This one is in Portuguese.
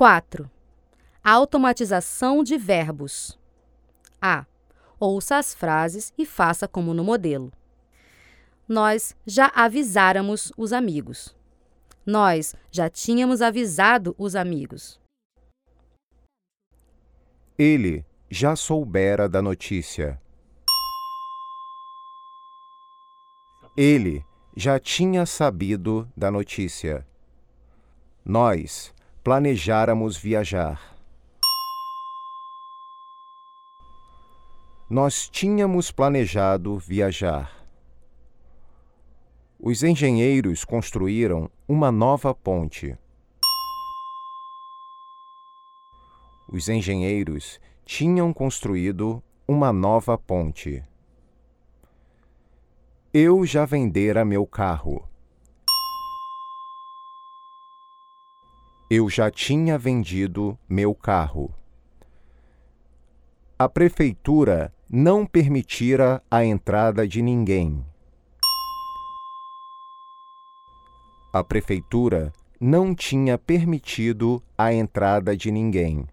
4. Automatização de verbos. A. Ouça as frases e faça como no modelo. Nós já avisáramos os amigos. Nós já tínhamos avisado os amigos. Ele já soubera da notícia. Ele já tinha sabido da notícia. Nós planejáramos viajar. Nós tínhamos planejado viajar. Os engenheiros construíram uma nova ponte. Os engenheiros tinham construído uma nova ponte. Eu já vendera meu carro. Eu já tinha vendido meu carro. A prefeitura não permitira a entrada de ninguém. A prefeitura não tinha permitido a entrada de ninguém.